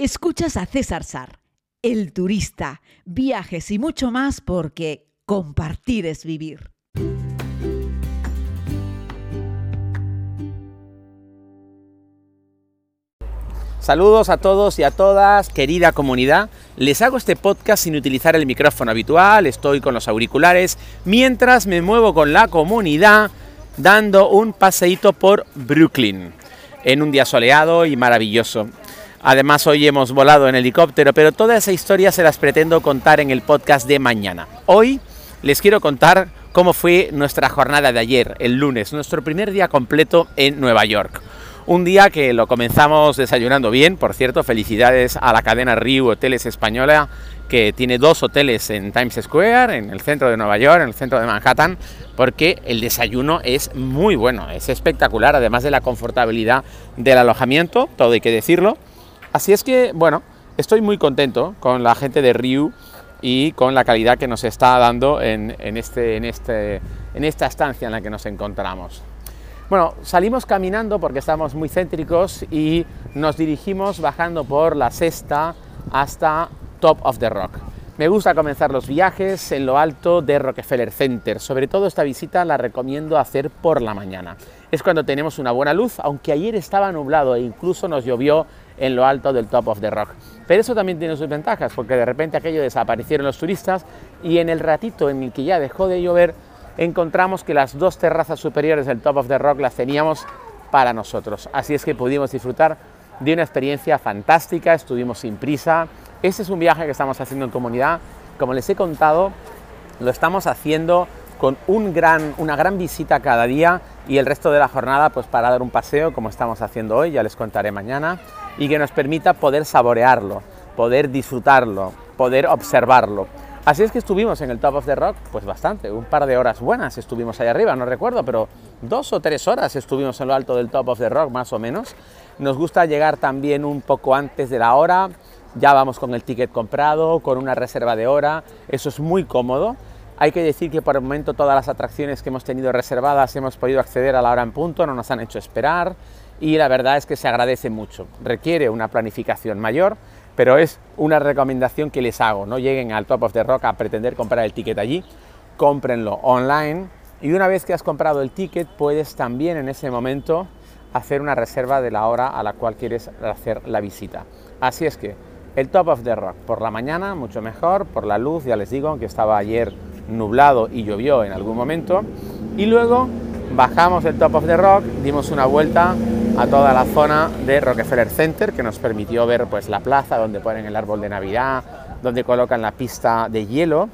Escuchas a César Sar, el turista, viajes y mucho más porque compartir es vivir. Saludos a todos y a todas, querida comunidad. Les hago este podcast sin utilizar el micrófono habitual, estoy con los auriculares, mientras me muevo con la comunidad dando un paseíto por Brooklyn, en un día soleado y maravilloso. Además hoy hemos volado en helicóptero, pero toda esa historia se las pretendo contar en el podcast de mañana. Hoy les quiero contar cómo fue nuestra jornada de ayer, el lunes, nuestro primer día completo en Nueva York. Un día que lo comenzamos desayunando bien, por cierto, felicidades a la cadena Riu Hoteles Española, que tiene dos hoteles en Times Square, en el centro de Nueva York, en el centro de Manhattan, porque el desayuno es muy bueno, es espectacular, además de la confortabilidad del alojamiento, todo hay que decirlo. Así es que, bueno, estoy muy contento con la gente de Riu y con la calidad que nos está dando en, este, en, este, en esta estancia en la que nos encontramos. Bueno, salimos caminando porque estamos muy céntricos y nos dirigimos bajando por la sexta hasta Top of the Rock. Me gusta comenzar los viajes en lo alto de Rockefeller Center. Sobre todo esta visita la recomiendo hacer por la mañana. Es cuando tenemos una buena luz, aunque ayer estaba nublado e incluso nos llovió en lo alto del Top of the Rock. Pero eso también tiene sus ventajas, porque de repente aquello desaparecieron los turistas y en el ratito en el que ya dejó de llover, encontramos que las dos terrazas superiores del Top of the Rock las teníamos para nosotros. Así es que pudimos disfrutar de una experiencia fantástica, estuvimos sin prisa. Este es un viaje que estamos haciendo en comunidad. Como les he contado, lo estamos haciendo con una gran visita cada día y el resto de la jornada pues para dar un paseo como estamos haciendo hoy, ya les contaré mañana y que nos permita poder saborearlo, poder disfrutarlo, poder observarlo. Así es que estuvimos en el Top of the Rock, pues bastante, un par de horas buenas estuvimos ahí arriba, no recuerdo, pero dos o tres horas estuvimos en lo alto del Top of the Rock, más o menos. Nos gusta llegar también un poco antes de la hora, ya vamos con el ticket comprado, con una reserva de hora, eso es muy cómodo. Hay que decir que por el momento todas las atracciones que hemos tenido reservadas hemos podido acceder a la hora en punto, no nos han hecho esperar y la verdad es que se agradece mucho. Requiere una planificación mayor, pero es una recomendación que les hago. No lleguen al Top of the Rock a pretender comprar el ticket allí, cómprenlo online y una vez que has comprado el ticket puedes también en ese momento hacer una reserva de la hora a la cual quieres hacer la visita. Así es que el Top of the Rock por la mañana mucho mejor, por la luz, ya les digo, que estaba ayer nublado y llovió en algún momento, y luego bajamos el Top of the Rock, dimos una vuelta a toda la zona de Rockefeller Center que nos permitió ver pues la plaza donde ponen el árbol de Navidad, donde colocan la pista de hielo.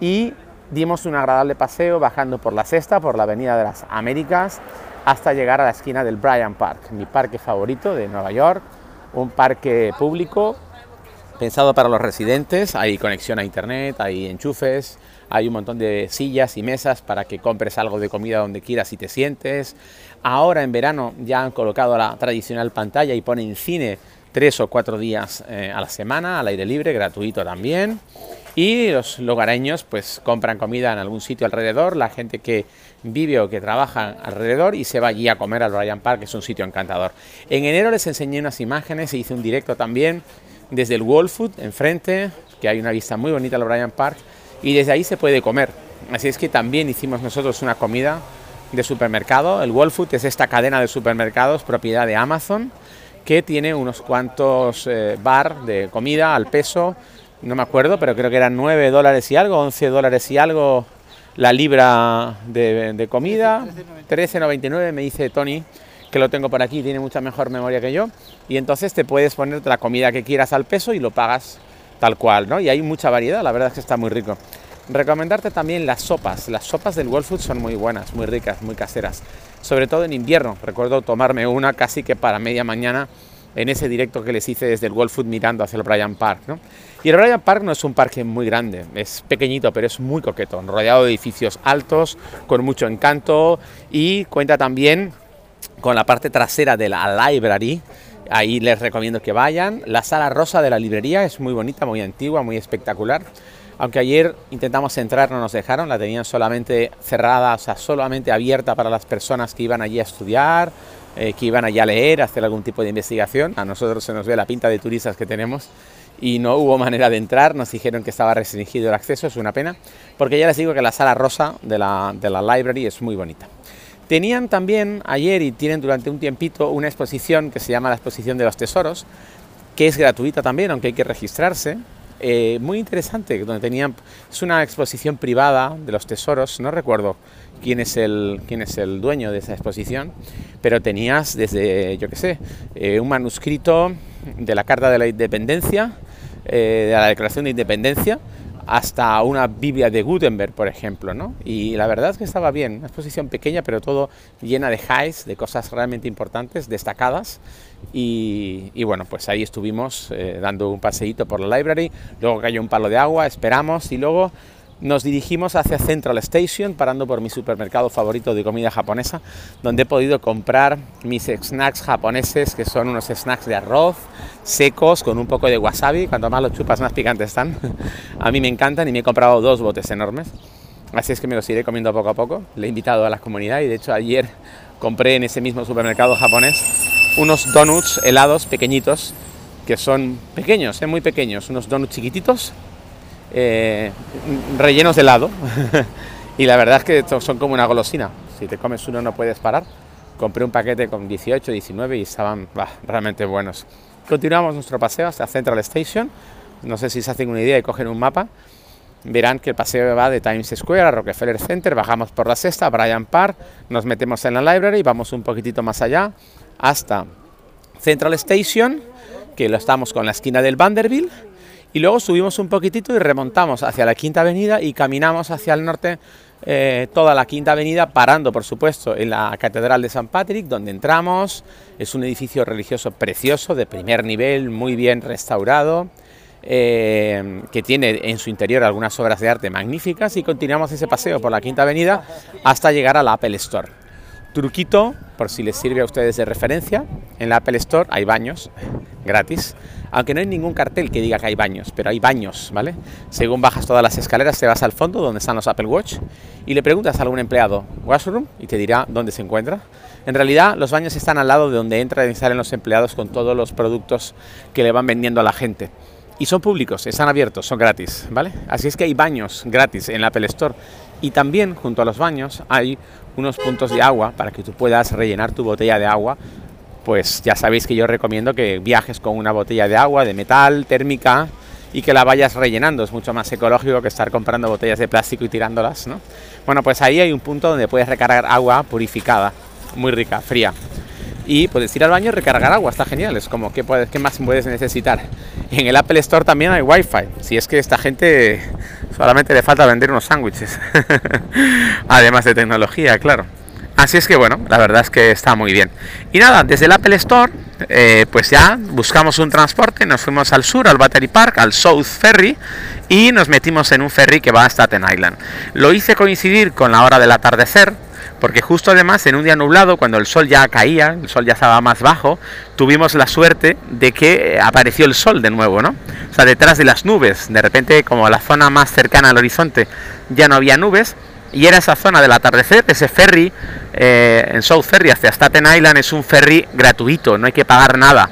Y dimos un agradable paseo bajando por la sexta, por la Avenida de las Américas, hasta llegar a la esquina del Bryant Park, mi parque favorito de Nueva York, un parque público pensado para los residentes, hay conexión a internet, hay enchufes, hay un montón de sillas y mesas para que compres algo de comida donde quieras y te sientes. Ahora en verano ya han colocado la tradicional pantalla y ponen cine tres o cuatro días eh, a la semana, al aire libre, gratuito también. Y los lugareños pues compran comida en algún sitio alrededor, la gente que vive o que trabaja alrededor y se va allí a comer al Bryant Park, que es un sitio encantador. En enero les enseñé unas imágenes e hice un directo también desde el Wall Food enfrente, que hay una vista muy bonita al Bryant Park, y desde ahí se puede comer. Así es que también hicimos nosotros una comida de supermercado. El Wall Food es esta cadena de supermercados propiedad de Amazon que tiene unos cuantos eh, bar de comida al peso, no me acuerdo, pero creo que eran 9 dólares y algo, 11 dólares y algo la libra de, de comida, 13,99 me dice Tony, que lo tengo por aquí, tiene mucha mejor memoria que yo, y entonces te puedes poner la comida que quieras al peso y lo pagas tal cual, ¿no? Y hay mucha variedad, la verdad es que está muy rico. Recomendarte también las sopas. Las sopas del World Food son muy buenas, muy ricas, muy caseras. Sobre todo en invierno. Recuerdo tomarme una casi que para media mañana en ese directo que les hice desde el World Food mirando hacia el Bryant Park. ¿no? Y el Bryant Park no es un parque muy grande, es pequeñito, pero es muy coqueto, rodeado de edificios altos, con mucho encanto y cuenta también con la parte trasera de la library, Ahí les recomiendo que vayan. La sala rosa de la librería es muy bonita, muy antigua, muy espectacular. Aunque ayer intentamos entrar, no nos dejaron, la tenían solamente cerrada, o sea, solamente abierta para las personas que iban allí a estudiar eh, que iban allá a leer, a hacer algún tipo de investigación. A nosotros se nos ve la pinta de turistas que tenemos y no hubo manera de entrar, nos dijeron que estaba restringido el acceso, es una pena, porque ya les digo que la sala rosa de la, de la library es muy bonita. Tenían también ayer y tienen durante un tiempito una exposición que se llama la exposición de los tesoros, que es gratuita también, aunque hay que registrarse. Eh, muy interesante, donde tenían, es una exposición privada de los tesoros, no recuerdo quién es el, quién es el dueño de esa exposición, pero tenías desde, yo qué sé, eh, un manuscrito de la Carta de la Independencia, eh, de la Declaración de Independencia, hasta una Biblia de Gutenberg, por ejemplo, ¿no? Y la verdad es que estaba bien, una exposición pequeña, pero todo llena de highs, de cosas realmente importantes, destacadas. Y, bueno, pues ahí estuvimos eh, dando un paseíto por la library, luego cayó un palo de agua, esperamos y luego nos dirigimos hacia Central Station, parando por mi supermercado favorito de comida japonesa, donde he podido comprar mis snacks japoneses, que son unos snacks de arroz secos con un poco de wasabi. Cuanto más los chupas, más picantes están. A mí me encantan y me he comprado dos botes enormes. Así es que me los iré comiendo poco a poco. Le he invitado a la comunidad y de hecho ayer compré en ese mismo supermercado japonés unos donuts helados pequeñitos, que son pequeños, ¿eh? muy pequeños, unos donuts chiquititos eh, rellenos de helado. y la verdad es que son como una golosina. Si te comes uno no puedes parar. Compré un paquete con 18, 19 y estaban realmente buenos. Continuamos nuestro paseo hasta Central Station. No sé si se hacen una idea y cogen un mapa. Verán que el paseo va de Times Square a Rockefeller Center, bajamos por la sexta, Bryant Park, nos metemos en la library, vamos un poquitito más allá hasta Central Station, que lo estamos con la esquina del Vanderbilt, y luego subimos un poquitito y remontamos hacia la Quinta Avenida y caminamos hacia el norte eh, toda la Quinta Avenida, parando por supuesto en la Catedral de San Patrick, donde entramos. Es un edificio religioso precioso, de primer nivel, muy bien restaurado. Eh, que tiene en su interior algunas obras de arte magníficas y continuamos ese paseo por la Quinta Avenida hasta llegar a la Apple Store. Truquito, por si les sirve a ustedes de referencia, en la Apple Store hay baños gratis aunque no hay ningún cartel que diga que hay baños, pero hay baños, ¿vale? Según bajas todas las escaleras, te vas al fondo donde están los Apple Watch y le preguntas a algún empleado, washroom, y te dirá dónde se encuentra. En realidad, los baños están al lado de donde entran y salen los empleados con todos los productos que le van vendiendo a la gente. Y son públicos, están abiertos, son gratis, ¿vale? Así es que hay baños gratis en la Apple Store. Y también junto a los baños hay unos puntos de agua para que tú puedas rellenar tu botella de agua pues ya sabéis que yo recomiendo que viajes con una botella de agua de metal, térmica, y que la vayas rellenando. Es mucho más ecológico que estar comprando botellas de plástico y tirándolas, ¿no? Bueno, pues ahí hay un punto donde puedes recargar agua purificada, muy rica, fría. Y puedes ir al baño y recargar agua, está genial. Es como, ¿qué, puedes, qué más puedes necesitar? En el Apple Store también hay Wi-Fi. Si es que esta gente solamente le falta vender unos sándwiches. Además de tecnología, claro. Así es que bueno, la verdad es que está muy bien. Y nada, desde el Apple Store, eh, pues ya buscamos un transporte, nos fuimos al sur, al Battery Park, al South Ferry, y nos metimos en un ferry que va a Staten Island. Lo hice coincidir con la hora del atardecer, porque justo además en un día nublado, cuando el sol ya caía, el sol ya estaba más bajo, tuvimos la suerte de que apareció el sol de nuevo, ¿no? O sea, detrás de las nubes, de repente como la zona más cercana al horizonte ya no había nubes, y era esa zona del atardecer, ese ferry eh, en South Ferry hacia Staten Island es un ferry gratuito, no hay que pagar nada.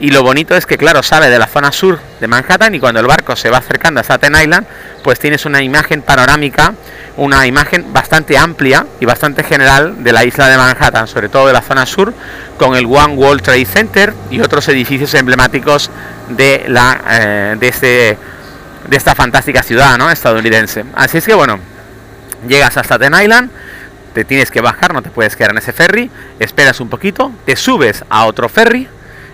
Y lo bonito es que, claro, sale de la zona sur de Manhattan y cuando el barco se va acercando a Staten Island, pues tienes una imagen panorámica, una imagen bastante amplia y bastante general de la isla de Manhattan, sobre todo de la zona sur, con el One World Trade Center y otros edificios emblemáticos de, la, eh, de, este, de esta fantástica ciudad ¿no? estadounidense. Así es que, bueno, llegas a Staten Island, te tienes que bajar, no te puedes quedar en ese ferry, esperas un poquito, te subes a otro ferry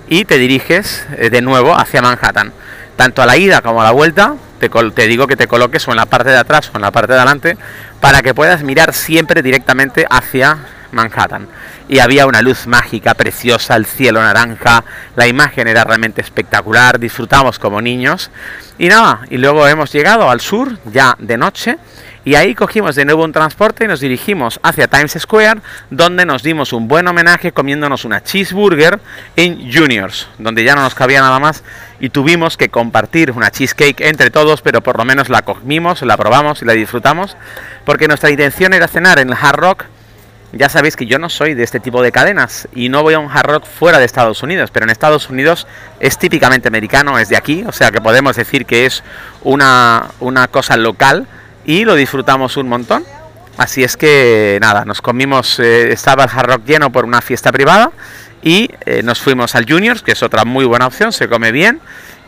y te diriges eh, de nuevo hacia Manhattan. Tanto a la ida como a la vuelta, te, te, digo que te coloques o en la parte de atrás o en la parte de adelante para que puedas mirar siempre directamente hacia Manhattan. Y había una luz mágica, preciosa, el cielo naranja, la imagen era realmente espectacular, disfrutamos como niños. Y nada, y luego hemos llegado al sur ya de noche y ahí cogimos de nuevo un transporte y nos dirigimos hacia Times Square, donde nos dimos un buen homenaje comiéndonos una cheeseburger en Juniors, donde ya no nos cabía nada más y tuvimos que compartir una cheesecake entre todos, pero por lo menos la comimos, la probamos y la disfrutamos, porque nuestra intención era cenar en el Hard Rock ya sabéis que yo no soy de este tipo de cadenas y no voy a un hard rock fuera de Estados Unidos, pero en Estados Unidos es típicamente americano, es de aquí, o sea que podemos decir que es una, una cosa local y lo disfrutamos un montón. Así es que nada, nos comimos, eh, estaba el hard rock lleno por una fiesta privada y eh, nos fuimos al Juniors, que es otra muy buena opción, se come bien,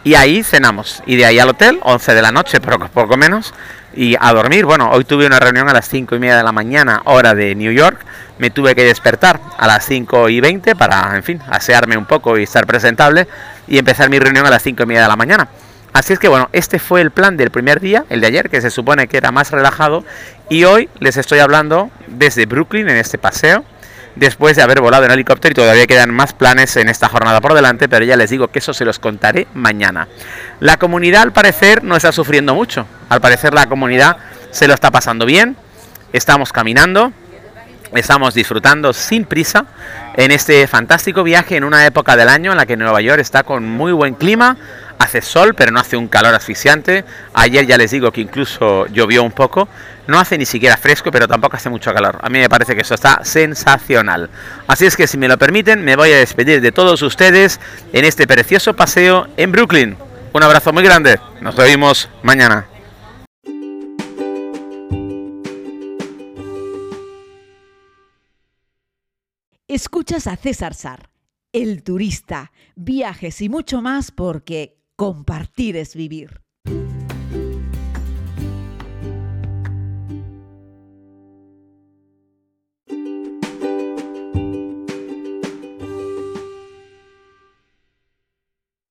y ahí cenamos. Y de ahí al hotel, 11 de la noche, pero poco menos, y a dormir. Bueno, hoy tuve una reunión a las 5 y media de la mañana, hora de New York. Me tuve que despertar a las 5 y 20 para, en fin, asearme un poco y estar presentable y empezar mi reunión a las 5 y media de la mañana. Así es que bueno, este fue el plan del primer día, el de ayer, que se supone que era más relajado. Y hoy les estoy hablando desde Brooklyn en este paseo después de haber volado en helicóptero y todavía quedan más planes en esta jornada por delante, pero ya les digo que eso se los contaré mañana. La comunidad al parecer no está sufriendo mucho, al parecer la comunidad se lo está pasando bien, estamos caminando, estamos disfrutando sin prisa en este fantástico viaje en una época del año en la que Nueva York está con muy buen clima, hace sol pero no hace un calor asfixiante, ayer ya les digo que incluso llovió un poco, no hace ni siquiera fresco, pero tampoco hace mucho calor. A mí me parece que eso está sensacional. Así es que si me lo permiten, me voy a despedir de todos ustedes en este precioso paseo en Brooklyn. Un abrazo muy grande. Nos vemos mañana. Escuchas a César Sar, el turista, viajes y mucho más porque compartir es vivir.